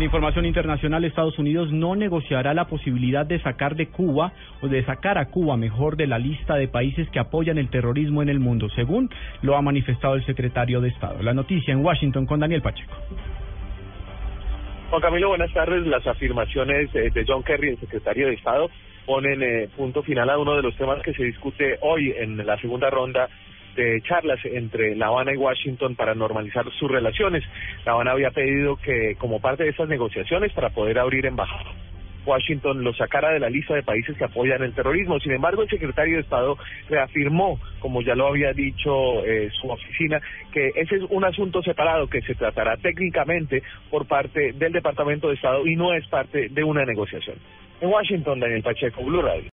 En información internacional, Estados Unidos no negociará la posibilidad de sacar de Cuba o de sacar a Cuba mejor de la lista de países que apoyan el terrorismo en el mundo, según lo ha manifestado el secretario de Estado. La noticia en Washington con Daniel Pacheco. Juan Camilo, buenas tardes. Las afirmaciones eh, de John Kerry, el secretario de Estado, ponen eh, punto final a uno de los temas que se discute hoy en la segunda ronda de charlas entre La Habana y Washington para normalizar sus relaciones. La Habana había pedido que, como parte de esas negociaciones, para poder abrir embajada, Washington lo sacara de la lista de países que apoyan el terrorismo. Sin embargo, el secretario de Estado reafirmó, como ya lo había dicho eh, su oficina, que ese es un asunto separado que se tratará técnicamente por parte del Departamento de Estado y no es parte de una negociación. En Washington, Daniel Pacheco, Blue Radio.